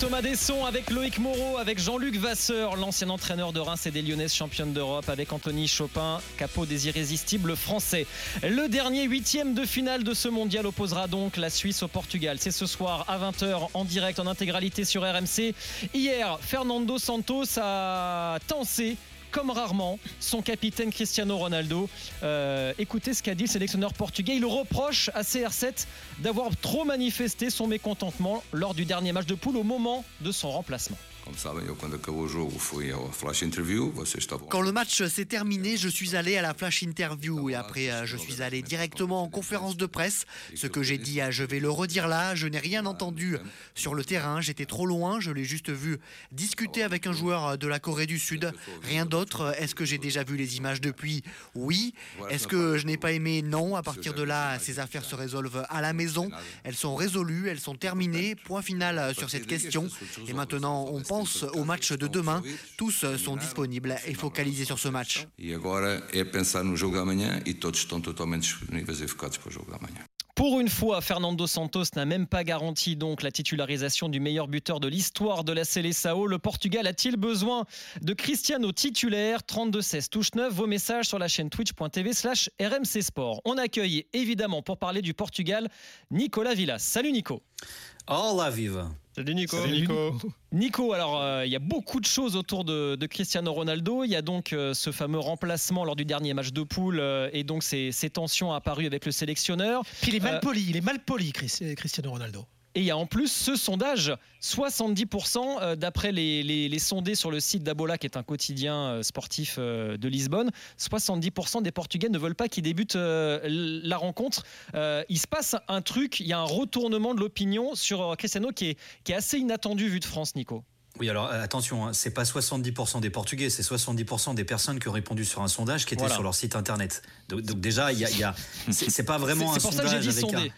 Thomas Desson avec Loïc Moreau, avec Jean-Luc Vasseur, l'ancien entraîneur de Reims et des Lyonnaises championne d'Europe, avec Anthony Chopin, capot des irrésistibles français. Le dernier huitième de finale de ce mondial opposera donc la Suisse au Portugal. C'est ce soir à 20h en direct, en intégralité sur RMC. Hier, Fernando Santos a tensé comme rarement son capitaine Cristiano Ronaldo. Euh, écoutez ce qu'a dit le sélectionneur portugais. Il reproche à CR7 d'avoir trop manifesté son mécontentement lors du dernier match de poule au moment de son remplacement. Quand le match s'est terminé, je suis allé à la flash interview et après euh, je suis allé directement en conférence de presse. Ce que j'ai dit, euh, je vais le redire là, je n'ai rien entendu sur le terrain, j'étais trop loin, je l'ai juste vu discuter avec un joueur euh, de la Corée du Sud. Rien d'autre. Est-ce que j'ai déjà vu les images depuis Oui. Est-ce que je n'ai pas aimé Non. À partir de là, ces affaires se résolvent à la maison. Elles sont résolues, elles sont terminées. Point final sur cette question. Et maintenant, on pense au match de demain. Tous sont disponibles et focalisés sur ce match. Pour une fois, Fernando Santos n'a même pas garanti donc la titularisation du meilleur buteur de l'histoire de la Seleção. Le Portugal a-t-il besoin de Cristiano titulaire? 32-16 touche 9. Vos messages sur la chaîne twitch.tv slash RMC Sport. On accueille évidemment pour parler du Portugal Nicolas Villas. Salut Nico. Hola viva. Salut Nico. Salut Nico. Nico, alors euh, il y a beaucoup de choses autour de, Cristiano Ronaldo. Il y a donc euh, ce fameux remplacement lors du dernier match de poule euh, et donc ces, ces, tensions apparues avec le sélectionneur. Puis il est mal poli, il est mal poli Cristiano Ronaldo. Et il y a en plus ce sondage, 70% euh, d'après les, sondés sur le site d'Abola, qui est un quotidien euh, sportif euh, de Lisbonne, 70% des Portugais ne veulent pas qu'il débute la rencontre. Il se passe un truc, il y a un retournement de l'opinion sur Cristiano qui est, qui est assez inattendu vu de France, Nico. Oui, alors attention, hein, c'est pas 70% des Portugais, c'est 70% des personnes qui ont répondu sur un sondage qui était sur leur site internet. Donc, déjà, il y a, c'est pas vraiment un sondage avec sondé.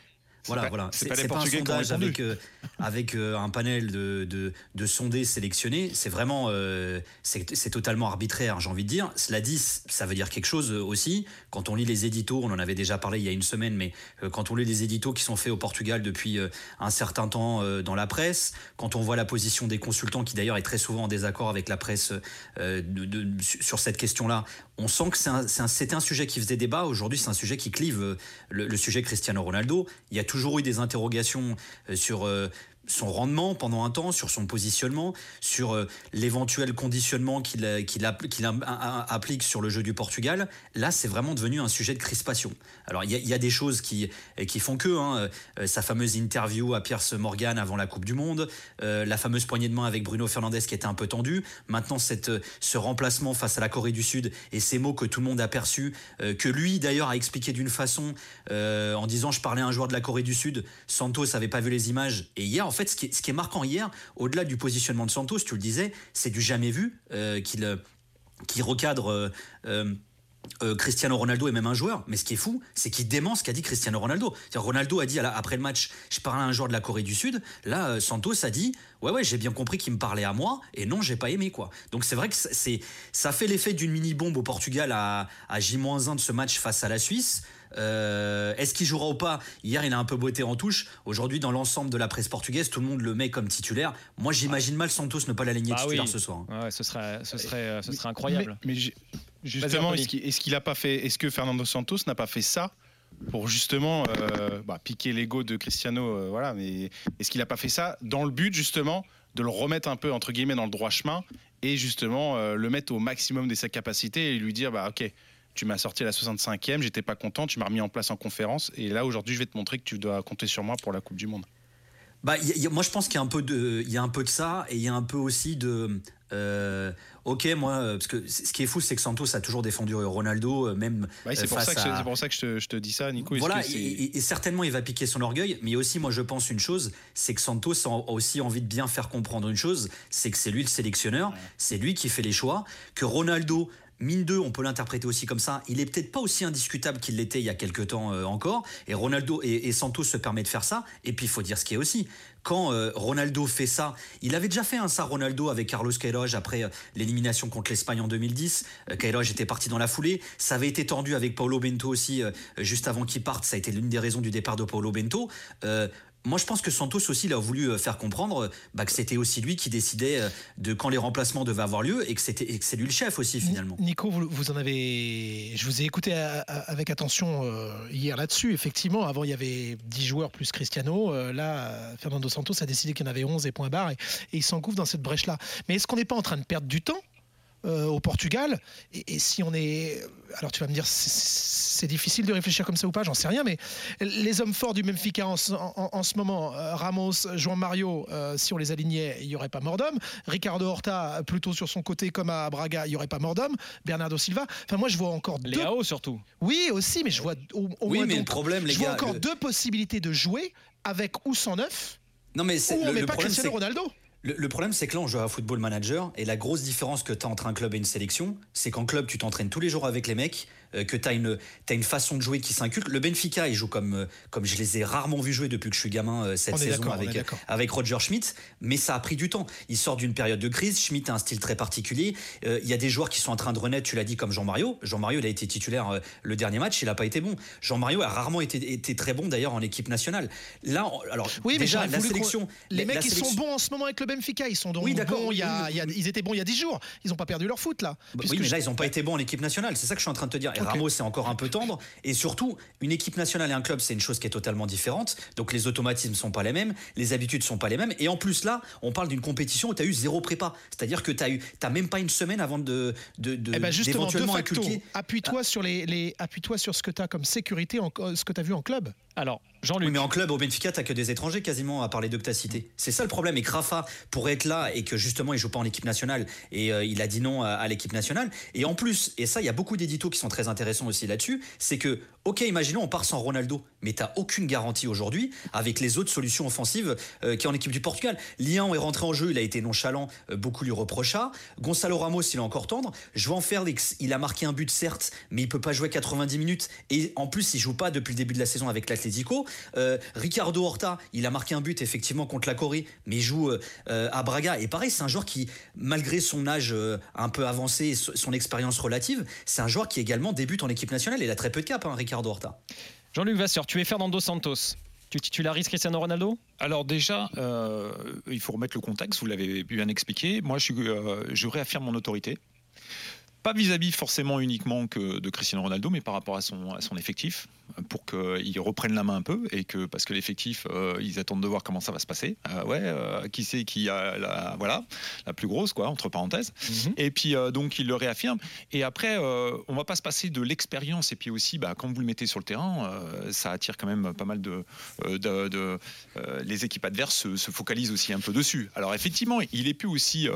Voilà, voilà. C'est pas, un sondage avec, euh, avec euh, un panel de, de, de, sondés sélectionnés. C'est vraiment, euh, c'est totalement arbitraire, j'ai envie de dire. Cela dit, ça veut dire quelque chose aussi. Quand on lit les éditos, on en avait déjà parlé il y a une semaine, mais quand on lit les éditos qui sont faits au Portugal depuis un certain temps dans la presse, quand on voit la position des consultants, qui d'ailleurs est très souvent en désaccord avec la presse de, sur cette question-là, on sent que c'était un, sujet qui faisait débat. Aujourd'hui, c'est un sujet qui clive le, le sujet Cristiano Ronaldo. Il y a toujours eu des interrogations euh, sur euh, son rendement pendant un temps, sur son positionnement, sur euh, l'éventuel conditionnement qu'il applique sur le jeu du Portugal. Là, c'est vraiment devenu un sujet de crispation. Alors, il y, a des choses qui, qui font que, hein, euh, sa fameuse interview à Pierce Morgan avant la Coupe du Monde, euh, la fameuse poignée de main avec Bruno Fernandez qui était un peu tendue, maintenant cette, ce remplacement face à la Corée du Sud et ces mots que tout le monde a perçus, que lui d'ailleurs a expliqué d'une façon en disant je parlais à un joueur de la Corée du Sud, Santos n'avait pas vu les images, et hier fait, ce qui, est, marquant hier, au-delà du positionnement de Santos, tu le disais, c'est du jamais vu euh, qu'il euh, recadre. Euh, Cristiano Ronaldo est même un joueur, mais ce qui est fou, c'est qu'il dément ce qu'a dit Cristiano Ronaldo. Ronaldo a dit après le match, je parlais à un joueur de la Corée du Sud. Là, Santos a dit, ouais ouais, j'ai bien compris qu'il me parlait à moi, et non, j'ai pas aimé quoi. Donc c'est vrai que ça fait l'effet d'une mini bombe au Portugal à, à J-1 de ce match face à la Suisse. Euh, est-ce qu'il jouera ou pas? Hier, il a un peu beauté en touche. Aujourd'hui, dans l'ensemble de la presse portugaise, tout le monde le met comme titulaire. Moi, j'imagine mal Santos ne pas l'aligner bah titulaire ce soir. Ouais, ce serait, ce serait, ce serait incroyable. Mais, justement, est-ce qu'il a pas fait Est-ce que Fernando Santos n'a pas fait ça pour justement euh, bah, piquer l'ego de Cristiano euh, Voilà, mais est-ce qu'il n'a pas fait ça dans le but justement de le remettre un peu entre guillemets dans le droit chemin et justement le mettre au maximum de sa capacité et lui dire bah ok tu m'as sorti à la 65e, j'étais pas content, tu m'as remis en place en conférence, et là aujourd'hui je vais te montrer que tu dois compter sur moi pour la Coupe du Monde. Bah, moi je pense qu'il y a un peu de, il y a un peu de ça, et il y a un peu aussi de, euh, ok, moi, euh, parce que ce qui est fou, c'est que Santos a toujours défendu Ronaldo, euh, même. c'est pour, ça que je te dis ça, Nico. Voilà, et, certainement il va piquer son orgueil, mais aussi, moi, je pense une chose, c'est que Santos a aussi envie de bien faire comprendre une chose, c'est que c'est lui le sélectionneur, c'est lui qui fait les choix, que Ronaldo mine 2, on peut l'interpréter aussi comme ça. Il est peut-être pas aussi indiscutable qu'il l'était il y a quelques temps euh, encore. Et Ronaldo et, Santos se permet de faire ça. Et puis il faut dire ce qui est aussi. Quand euh, Ronaldo fait ça, il avait déjà fait un ça Ronaldo avec Carlos Queiroz après euh, l'élimination contre l'Espagne en 2010. Queiroz était parti dans la foulée. Ça avait été tendu avec Paulo Bento aussi juste avant qu'il parte. Ça a été l'une des raisons du départ de Paulo Bento Moi, je pense que Santos aussi, il a voulu euh, faire comprendre bah, que c'était aussi lui qui décidait euh, de quand les remplacements devaient avoir lieu et que c'était c'est lui le chef aussi finalement. Nico, vous, en avez, je vous ai écouté avec attention hier là-dessus. Effectivement, avant il y avait 10 joueurs plus Cristiano. là, Fernando Santos a décidé qu'il y en avait 11 et point barre et, et il s'engouffre dans cette brèche-là. Mais est-ce qu'on n'est pas en train de perdre du temps euh, au Portugal. Et, si on est. Alors tu vas me dire, c'est difficile de réfléchir comme ça ou pas, j'en sais rien, mais les hommes forts du Benfica en, en, ce moment, euh, Ramos, João Mario, euh, si on les alignait, il n'y aurait pas mort d'homme. Ricardo Horta, plutôt sur son côté comme à Braga, il n'y aurait pas mort d'homme. Bernardo Silva. Enfin, moi, je vois encore deux. Léao surtout. Oui, aussi, mais je vois au, oui, mais le problème, les je vois encore deux possibilités de jouer avec ou sans neuf. Non, mais c'est le, pas Cristiano Ronaldo. Le, problème, c'est que là, on joue à football manager, et la grosse différence que tu as entre un club et une sélection, c'est qu'en club, tu t'entraînes tous les jours avec les mecs, euh, que tu as une, as une façon de jouer qui s'inculque. Le Benfica, il joue comme, euh, comme je les ai rarement vus jouer depuis que je suis gamin euh, cette saison avec, avec Roger Schmidt, mais ça a pris du temps. Il sort d'une période de crise, Schmidt a un style très particulier. Il y a des joueurs qui sont en train de renaître, tu l'as dit, comme Jean-Mario. Jean-Mario, il a été titulaire le dernier match, il n'a pas été bon. Jean-Mario a rarement été, été très bon d'ailleurs en équipe nationale. Là, alors, oui, déjà, la sélection. Les mecs, ils sont bons en ce moment avec le Benfica, ils sont donc oui, bons. Il y a, ils étaient bons il y a 10 jours. Ils n'ont pas perdu leur foot là. Bah oui, mais là, ils n'ont pas été bons en équipe nationale. C'est ça que je suis en train de te dire. Et Ramos, c'est encore un peu tendre. Et surtout, une équipe nationale et un club, c'est une chose qui est totalement différente. Donc les automatismes sont pas les mêmes, les habitudes sont pas les mêmes. Et en plus là, on parle d'une compétition où tu as eu zéro prépa. C'est-à-dire que tu as eu, as même pas une semaine avant de, de, de eh ben justement, Appuie-toi sur les, les appuie-toi sur ce que tu as comme sécurité, en, ce que tu as vu en club. Alors, Jean-Luc. mais en club, au Benfica, t'as que des étrangers quasiment, à parler de que cité. C'est ça le problème. Et Rafa pourrait être là et que justement, il joue pas en équipe nationale et euh, il a dit non à, l'équipe nationale. Et en plus, et ça, il y a beaucoup d'éditos qui sont très intéressants aussi là-dessus, c'est que, ok, imaginons, on part sans Ronaldo, mais t'as aucune garantie aujourd'hui avec les autres solutions offensives euh, qui est en équipe du Portugal. Lian est rentré en jeu, il a été nonchalant, euh, beaucoup lui reprocha. Gonzalo Ramos, il est encore tendre. João Félix, il a marqué un but certes, mais il peut pas jouer 90 minutes. Et en plus, il joue pas depuis le début de la saison avec l'Atlético. Euh, Ricardo Horta, il a marqué un but effectivement contre la Corée, mais il joue euh, euh, à Braga. Et pareil, c'est un joueur qui, malgré son âge un peu avancé et son expérience relative, c'est un joueur qui également débute en équipe nationale. Il a très peu de cap, hein, Ricardo Horta. Jean-Luc Vasseur, tu es Fernando Santos. Tu titularises Cristiano Ronaldo? Alors déjà, il faut remettre le contexte, vous l'avez bien expliqué. Moi, je, je réaffirme mon autorité pas vis-à-vis forcément uniquement que de Cristiano Ronaldo, mais par rapport à son, à son effectif, pour qu'il reprenne la main un peu et que parce que l'effectif, euh, ils attendent de voir comment ça va se passer. Euh, ouais, euh, qui c'est qui a la voilà la plus grosse quoi entre parenthèses. Mhm. Et puis donc il le réaffirme. Et après, on va pas se passer de l'expérience et puis aussi, bah, quand vous le mettez sur le terrain, ça attire quand même pas mal de, de, les équipes adverses se, focalisent aussi un peu dessus. Alors effectivement, il est plus aussi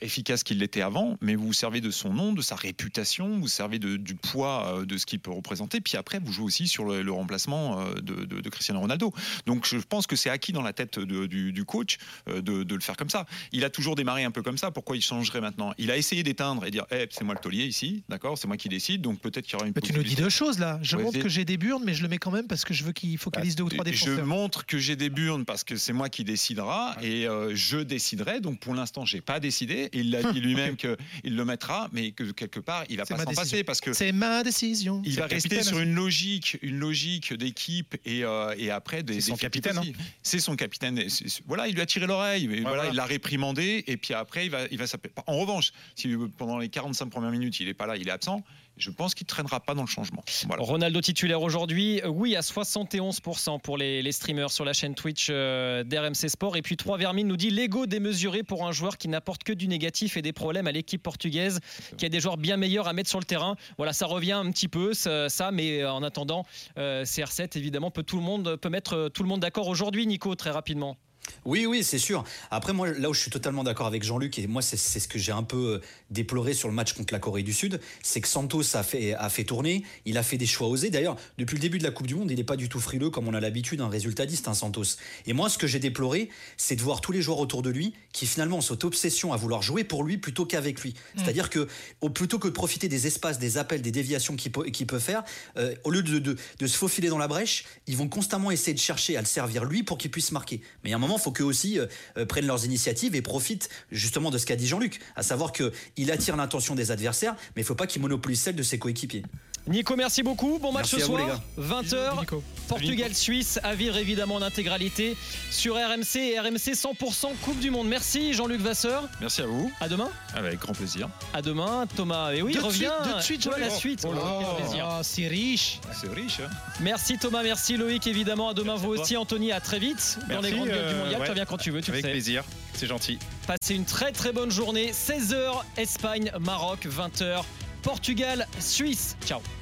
efficace qu'il l'était avant, mais vous vous servez de son nom, de sa réputation, vous servez du poids de ce qu'il peut représenter. Puis après, vous joue aussi sur le, remplacement euh, de, Cristiano Ronaldo. Donc je pense que c'est acquis dans la tête du, coach euh, de, le faire comme ça. Il a toujours démarré un peu comme ça. Pourquoi il changerait maintenant? Il a essayé d'éteindre et dire hey, c'est moi le taulier ici, d'accord? C'est moi qui décide. Donc peut-être qu'il y aura une. Mais tu nous dis deux choses là. Je montre que j'ai des burnes, mais je le mets quand même parce que je veux qu'il focalise bah, deux ou trois défenseurs. Je montre que j'ai des burnes parce que c'est moi qui décidera et euh, je déciderai. Donc pour l'instant, j'ai pas décidé. Il l'a dit lui-même qu'il le mettra, mais que quelque part, il va pas s'en passer parce que c'est ma décision. Il va rester sur une logique une logique d'équipe et, euh, et, après des. C'est son capitaine. Hein. C'est son capitaine. Voilà, il lui a tiré l'oreille. voilà, il l'a réprimandé et puis après il va, il va s'appeler. En revanche, si pendant les 45 premières minutes il est pas là, il est absent, je pense qu'il ne traînera pas dans le changement. Ronaldo titulaire aujourd'hui, euh, oui, à 71% pour les, streamers sur la chaîne Twitch euh, d'RMC Sport. Et puis 3 Vermine nous dit l'ego démesuré pour un joueur qui n'apporte que du négatif et des problèmes à l'équipe portugaise, qui a des joueurs bien meilleurs à mettre sur le terrain. Voilà, ça revient un petit peu, ça, mais en attendant, euh, CR7, évidemment, peut, tout le monde, peut mettre tout le monde d'accord aujourd'hui, Nico, très rapidement. Oui, oui, c'est sûr. Après, moi, là où je suis totalement d'accord avec Jean-Luc, et moi, c'est ce que j'ai un peu euh, déploré sur le match contre la Corée du Sud, c'est que Santos a fait, a fait tourner, il a fait des choix osés. D'ailleurs, depuis le début de la Coupe du Monde, il n'est pas du tout frileux comme on a l'habitude, un résultatiste, un Santos. Et moi, ce que j'ai déploré, c'est de voir tous les joueurs autour de lui qui finalement ont cette obsession à vouloir jouer pour lui plutôt qu'avec lui. Mm. C'est-à-dire que plutôt que de profiter des espaces, des appels, des déviations qu'il peut, peut, faire, euh, au lieu de, de, se faufiler dans la brèche, ils vont constamment essayer de chercher à le servir lui pour qu'il puisse marquer. Mais il y a un moment, il faut qu'eux aussi euh, euh, prennent leurs initiatives et profitent justement de ce qu'a dit Jean-Luc, à savoir qu'il attire l'intention des adversaires, mais il ne faut pas qu'il monopolise celle de ses coéquipiers. Nico, merci beaucoup. Bon match ce soir. 20h. Portugal-Suisse à vivre évidemment en intégralité sur RMC et RMC 100% Coupe du Monde. Merci Jean-Luc Vasseur. Merci à vous. À demain. Avec grand plaisir. À demain Thomas. Et oui, reviens. de suite, la suite. Oh, oh c'est riche. C'est riche. Hein. Merci Thomas, merci Loïc évidemment. À demain vous aussi Anthony. À très vite dans les grandes gueules du mondial. Tu reviens quand tu veux. Tu Avec plaisir. C'est gentil. Passez une très très bonne journée. 16h Espagne, Maroc, 20h Portugal, Suisse. Ciao.